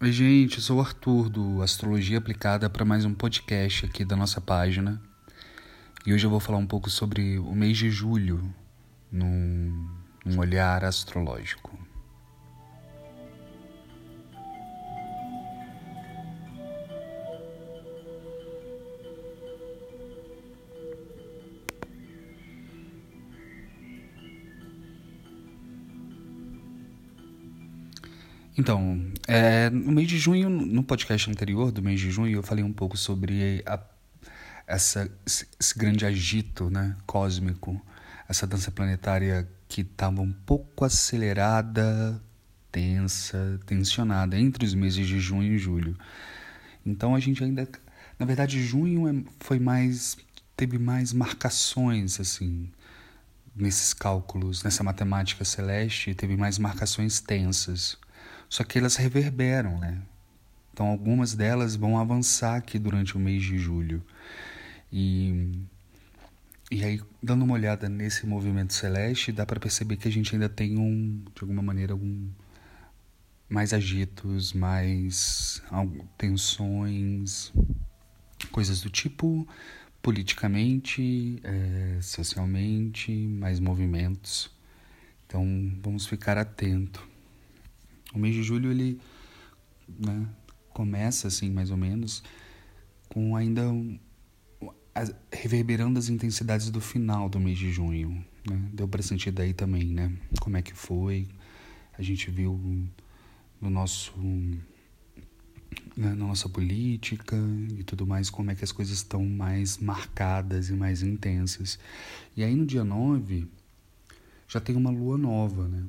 Oi, gente, sou o Arthur do Astrologia Aplicada para mais um podcast aqui da nossa página. E hoje eu vou falar um pouco sobre o mês de julho num, num olhar astrológico. Então, é, no mês de junho, no podcast anterior do mês de junho, eu falei um pouco sobre a, essa, esse grande agito né, cósmico, essa dança planetária que estava um pouco acelerada, tensa, tensionada entre os meses de junho e julho. Então a gente ainda, na verdade, junho é, foi mais teve mais marcações assim nesses cálculos, nessa matemática celeste, teve mais marcações tensas. Só que elas reverberam, né? Então algumas delas vão avançar aqui durante o mês de julho. E, e aí, dando uma olhada nesse movimento celeste, dá para perceber que a gente ainda tem um, de alguma maneira, algum mais agitos, mais tensões, coisas do tipo politicamente, é, socialmente, mais movimentos. Então vamos ficar atento. O mês de julho ele né, começa assim mais ou menos com ainda reverberando as intensidades do final do mês de junho. Né? Deu para sentir daí também, né? Como é que foi? A gente viu no nosso né, na nossa política e tudo mais, como é que as coisas estão mais marcadas e mais intensas. E aí no dia 9 já tem uma lua nova, né?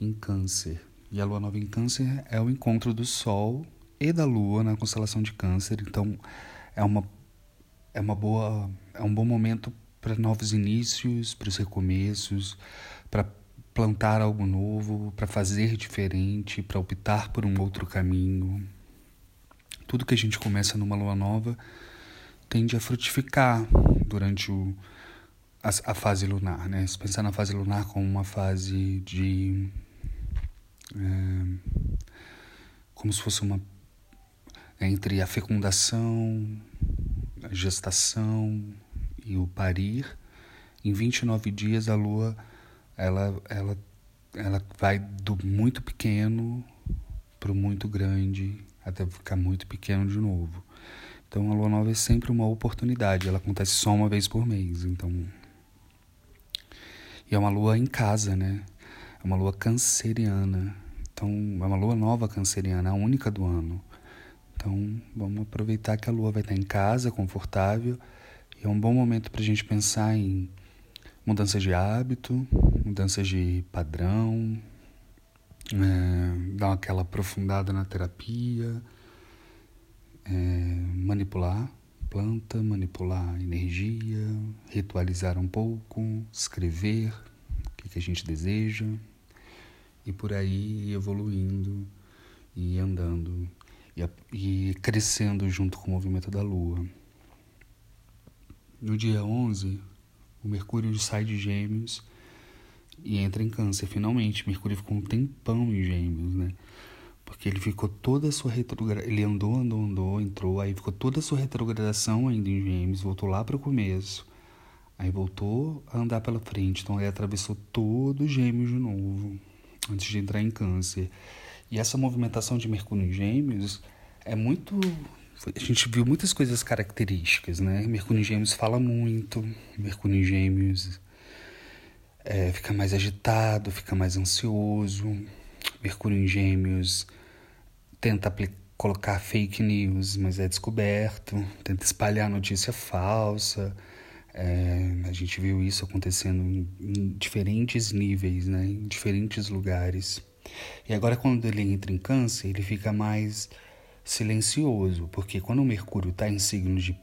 Em câncer. E a lua nova em Câncer é o encontro do Sol e da Lua na constelação de Câncer. Então é uma é uma boa é um bom momento para novos inícios, para os recomeços, para plantar algo novo, para fazer diferente, para optar por um outro caminho. Tudo que a gente começa numa lua nova tende a frutificar durante o, a, a fase lunar, né? Se pensar na fase lunar como uma fase de como se fosse uma entre a fecundação, a gestação e o parir. Em 29 dias a lua ela ela ela vai do muito pequeno para o muito grande até ficar muito pequeno de novo. Então a lua nova é sempre uma oportunidade, ela acontece só uma vez por mês, então e é uma lua em casa, né? É uma lua canceriana. Então, é uma lua nova canceriana, a única do ano. Então, vamos aproveitar que a lua vai estar em casa, confortável. E é um bom momento para a gente pensar em mudanças de hábito, mudanças de padrão, é, dar aquela aprofundada na terapia, é, manipular planta, manipular energia, ritualizar um pouco, escrever o que, que a gente deseja e por aí evoluindo e andando e, e crescendo junto com o movimento da Lua. No dia 11, o Mercúrio sai de Gêmeos e entra em Câncer. Finalmente, Mercúrio ficou um tempão em Gêmeos, né? Porque ele ficou toda a sua retrogradação. Ele andou, andou, andou, entrou, aí ficou toda a sua retrogradação ainda em Gêmeos, voltou lá para o começo. Aí voltou a andar pela frente. Então ele atravessou todo o Gêmeos de novo antes de entrar em câncer. E essa movimentação de Mercúrio em Gêmeos é muito. A gente viu muitas coisas características, né? Mercúrio em Gêmeos fala muito, Mercúrio em Gêmeos é, fica mais agitado, fica mais ansioso. Mercúrio em Gêmeos tenta colocar fake news, mas é descoberto, tenta espalhar notícia falsa. É, a gente viu isso acontecendo em, em diferentes níveis, né? em diferentes lugares. E agora, quando ele entra em Câncer, ele fica mais silencioso, porque quando o Mercúrio está em signo de,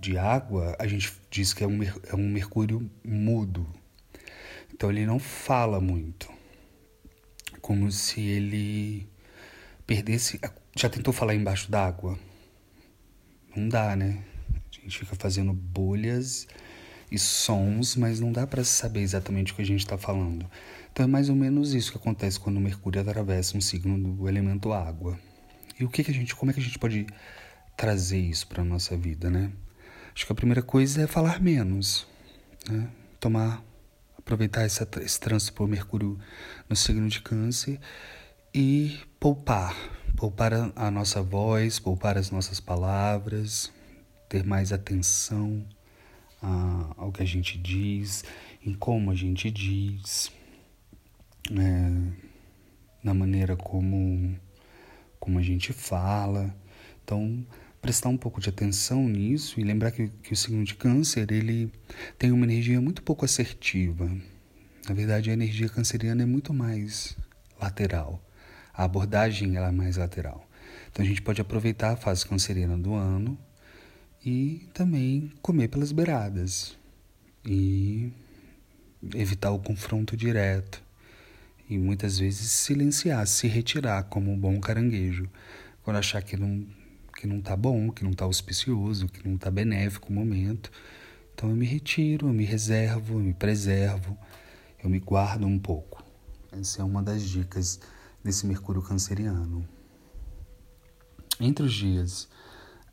de água, a gente diz que é um, é um Mercúrio mudo. Então, ele não fala muito. Como se ele perdesse. Já tentou falar embaixo d'água? Não dá, né? Gente fica fazendo bolhas e sons, mas não dá para saber exatamente o que a gente está falando. Então é mais ou menos isso que acontece quando Mercúrio atravessa um signo do elemento água. E o que, que a gente, como é que a gente pode trazer isso para nossa vida, né? Acho que a primeira coisa é falar menos, né? Tomar, aproveitar esse, esse trânsito por Mercúrio no signo de Câncer e poupar, poupar a, a nossa voz, poupar as nossas palavras, ter mais atenção a, ao que a gente diz, em como a gente diz, é, na maneira como, como a gente fala. Então, prestar um pouco de atenção nisso e lembrar que, que o signo de câncer ele tem uma energia muito pouco assertiva. Na verdade, a energia canceriana é muito mais lateral. A abordagem ela é mais lateral. Então a gente pode aproveitar a fase canceriana do ano e também comer pelas beiradas e evitar o confronto direto e muitas vezes silenciar, se retirar como um bom caranguejo quando achar que não que não tá bom, que não tá auspicioso, que não tá benéfico o momento. Então eu me retiro, eu me reservo, eu me preservo, eu me guardo um pouco. Essa é uma das dicas desse Mercúrio canceriano. Entre os dias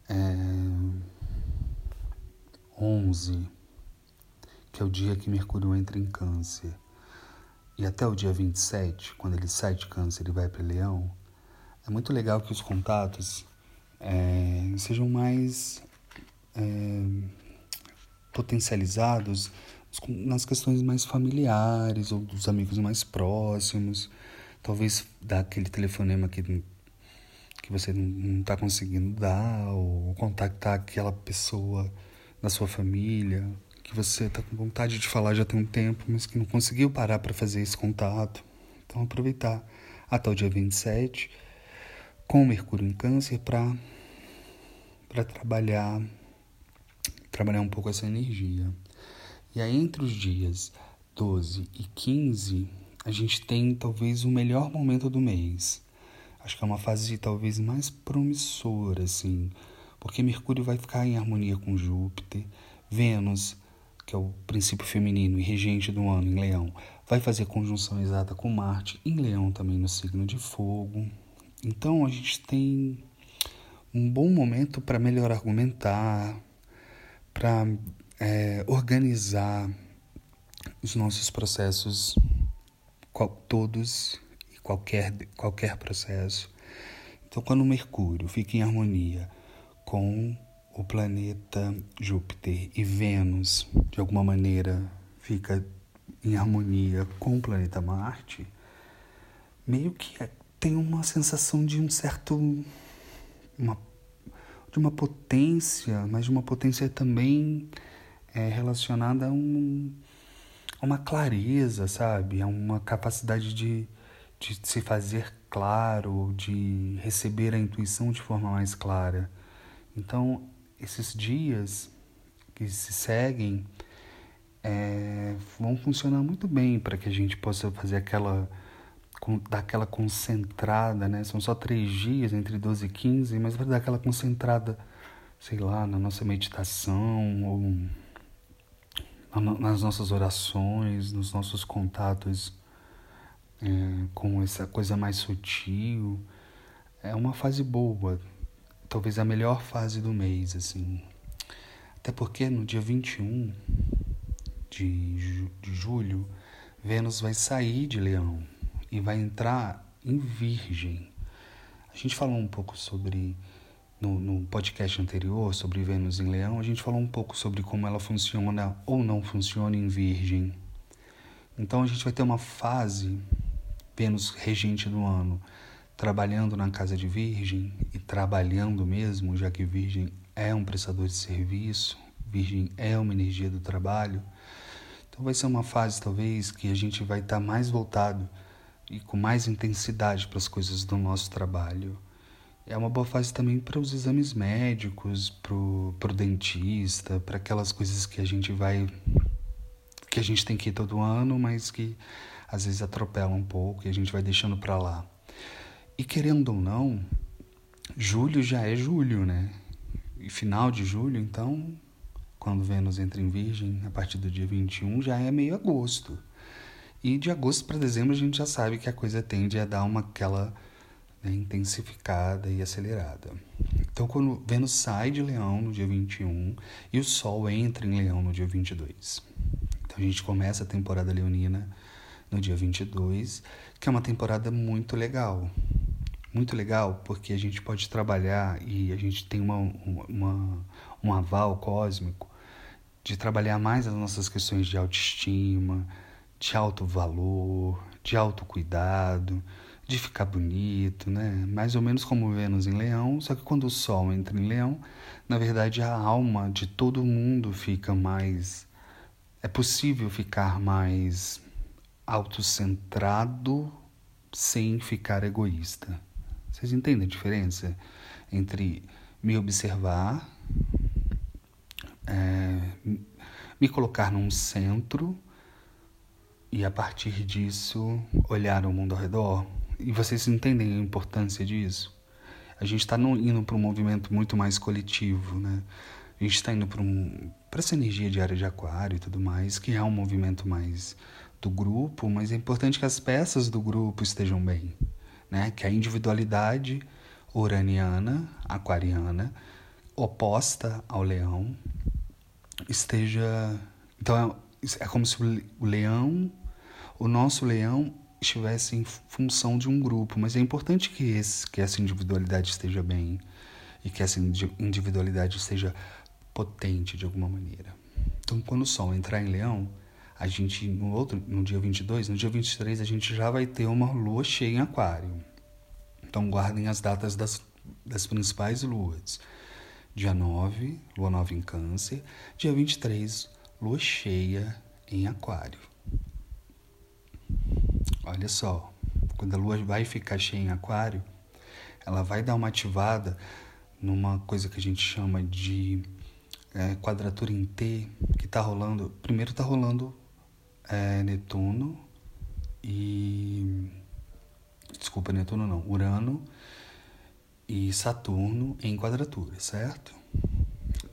é, 11, que é o dia que Mercúrio entra em Câncer, e até o dia 27, quando ele sai de Câncer e vai para Leão, é muito legal que os contatos é, sejam mais é, potencializados nas questões mais familiares ou dos amigos mais próximos. Talvez dar aquele telefonema que, que você não está conseguindo dar, ou contactar aquela pessoa da sua família que você está com vontade de falar já tem um tempo, mas que não conseguiu parar para fazer esse contato. Então, aproveitar até o dia 27 com Mercúrio em Câncer para trabalhar trabalhar um pouco essa energia. E aí entre os dias 12 e 15, a gente tem talvez o melhor momento do mês. Acho que é uma fase talvez mais promissora assim, porque Mercúrio vai ficar em harmonia com Júpiter, Vênus, que é o princípio feminino e regente do ano em Leão, vai fazer conjunção exata com Marte em Leão também no signo de Fogo. Então a gente tem um bom momento para melhor argumentar, para é, organizar os nossos processos, qual, todos e qualquer, qualquer processo. Então, quando Mercúrio fica em harmonia com o planeta Júpiter e Vênus, de alguma maneira, fica em harmonia com o planeta Marte, meio que é tem uma sensação de um certo uma de uma potência, mas de uma potência também é, relacionada a, um, uma clareza, sabe? A uma capacidade de, de se fazer claro, de receber a intuição de forma mais clara. Então, esses dias que se seguem é, vão funcionar muito bem para que a gente possa fazer aquela dar aquela concentrada, né? São só três dias, entre 12 e 15, mas vai dar aquela concentrada, sei lá, na nossa meditação, ou nas nossas orações, nos nossos contatos é, com essa coisa mais sutil. É uma fase boa, talvez a melhor fase do mês, assim. Até porque no dia 21 de, ju de julho, Vênus vai sair de Leão e vai entrar em Virgem. A gente falou um pouco sobre, no, no podcast anterior, sobre Vênus em Leão, a gente falou um pouco sobre como ela funciona ou não funciona em Virgem. Então a gente vai ter uma fase, Vênus regente do ano, trabalhando na casa de Virgem e trabalhando mesmo, já que Virgem é um prestador de serviço, Virgem é uma energia do trabalho. Então vai ser uma fase talvez que a gente vai estar mais voltado e com mais intensidade para as coisas do nosso trabalho. É uma boa fase também para os exames médicos, para o dentista, para aquelas coisas que a gente vai. que a gente tem que ir todo ano, mas que às vezes atropela um pouco e a gente vai deixando para lá. E querendo ou não, julho já é julho, né? E final de julho, então, quando Vênus entra em Virgem, a partir do dia 21, já é meio agosto. E de agosto para dezembro a gente já sabe que a coisa tende a dar uma aquela né, intensificada e acelerada. Então, quando Vênus sai de Leão no dia 21 e o Sol entra em Leão no dia 22. Então, a gente começa a temporada leonina no dia 22, que é uma temporada muito legal. Muito legal porque a gente pode trabalhar e a gente tem uma, uma, um aval cósmico de trabalhar mais as nossas questões de autoestima, de alto valor, de autocuidado, de ficar bonito, né? Mais ou menos como Vênus em Leão, só que quando o Sol entra em Leão, na verdade a alma de todo mundo fica mais. É possível ficar mais autocentrado sem ficar egoísta. Vocês entendem a diferença entre me observar, é, me colocar num centro e a partir disso olhar o mundo ao redor? E vocês entendem a importância disso? A gente está indo para um movimento muito mais coletivo, né? A gente está indo para um, essa energia diária de aquário e tudo mais, que é um movimento mais do grupo, mas é importante que as peças do grupo estejam bem, né? Que a individualidade uraniana, aquariana, oposta ao leão, esteja. Então é, é como se o leão, o nosso leão, estivesse em função de um grupo, mas é importante que, esse, que essa individualidade esteja bem e que essa individualidade seja potente de alguma maneira. Então, quando o Sol entrar em Leão, a gente no outro, no dia 22, no dia 23 a gente já vai ter uma lua cheia em Aquário. Então, guardem as datas das, das principais luas. Dia 9, lua nova em Câncer, dia 23, lua cheia em Aquário. Olha só, quando a lua vai ficar cheia em Aquário, ela vai dar uma ativada numa coisa que a gente chama de é, quadratura em T, que está rolando. Primeiro está rolando é, Netuno e. Desculpa, Netuno não, Urano e Saturno em quadratura, certo?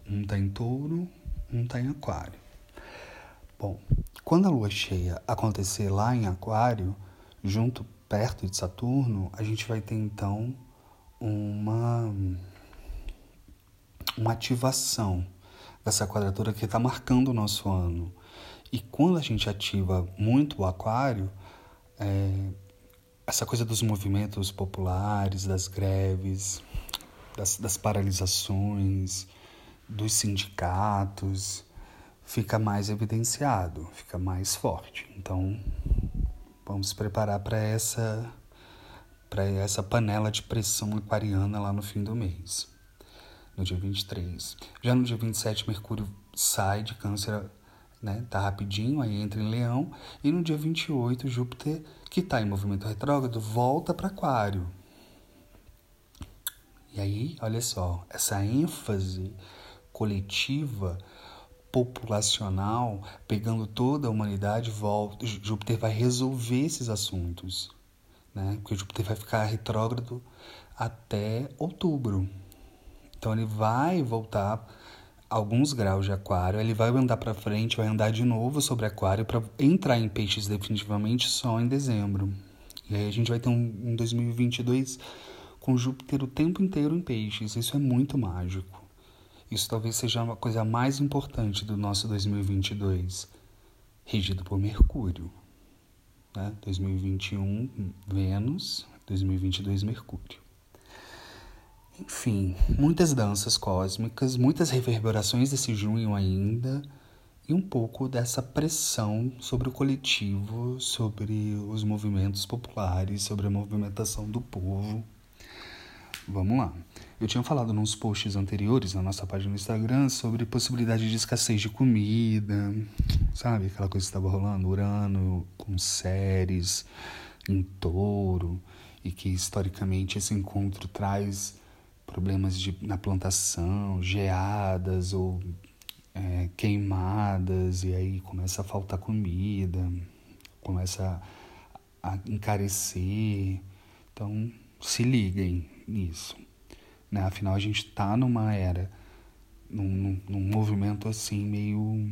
Um está em touro, um está em aquário. Bom, quando a lua cheia acontecer lá em Aquário, junto perto de Saturno, a gente vai ter então uma uma ativação dessa quadratura que está marcando o nosso ano. E quando a gente ativa muito o Aquário, é, essa coisa dos movimentos populares, das greves, das, das paralisações, dos sindicatos, fica mais evidenciado, fica mais forte. Então, vamos se preparar para essa para essa panela de pressão aquariana lá no fim do mês, no dia 23. Já no dia 27, Mercúrio sai de Câncer, né? Tá rapidinho, aí entra em Leão, e no dia 28, Júpiter, que está em movimento retrógrado, volta para Aquário. E aí, olha só, essa ênfase coletiva populacional, pegando toda a humanidade, volta, Júpiter vai resolver esses assuntos, né? Porque Júpiter vai ficar retrógrado até outubro. Então ele vai voltar alguns graus de aquário, ele vai andar para frente, vai andar de novo sobre aquário para entrar em peixes definitivamente só em dezembro. E aí a gente vai ter um, um 2022 com Júpiter o tempo inteiro em peixes. Isso é muito mágico. Isso talvez seja a coisa mais importante do nosso 2022, regido por Mercúrio. Né? 2021, Vênus, 2022, Mercúrio. Enfim, muitas danças cósmicas, muitas reverberações desse junho ainda, e um pouco dessa pressão sobre o coletivo, sobre os movimentos populares, sobre a movimentação do povo. Vamos lá. Eu tinha falado nos posts anteriores na nossa página no Instagram sobre possibilidade de escassez de comida, sabe? Aquela coisa que estava rolando, Urano com séries em touro, e que historicamente esse encontro traz problemas de, na plantação, geadas ou é, queimadas, e aí começa a faltar comida, começa a encarecer. Então, se liguem nisso. Né? Afinal, a gente está numa era, num, num movimento assim, meio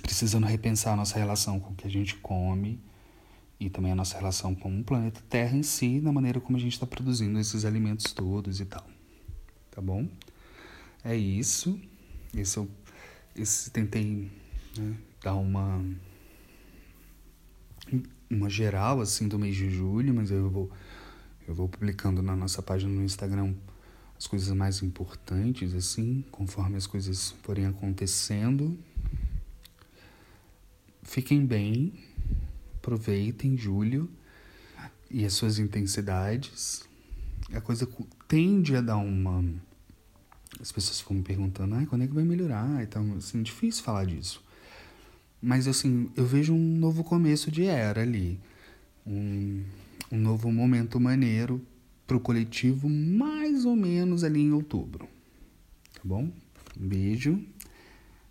precisando repensar a nossa relação com o que a gente come e também a nossa relação com o planeta Terra em si, na maneira como a gente está produzindo esses alimentos todos e tal. Tá bom? É isso. Esse eu esse, tentei né, dar uma uma geral assim do mês de julho, mas eu vou eu vou publicando na nossa página no Instagram as coisas mais importantes assim, conforme as coisas forem acontecendo. Fiquem bem, aproveitem julho e as suas intensidades. A coisa tende a dar uma as pessoas ficam me perguntando, ah, quando é que vai melhorar? Então, assim, difícil falar disso. Mas, assim, eu vejo um novo começo de era ali. Um, um novo momento maneiro pro coletivo, mais ou menos ali em outubro. Tá bom? Um beijo.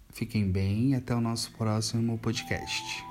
Fiquem bem até o nosso próximo podcast.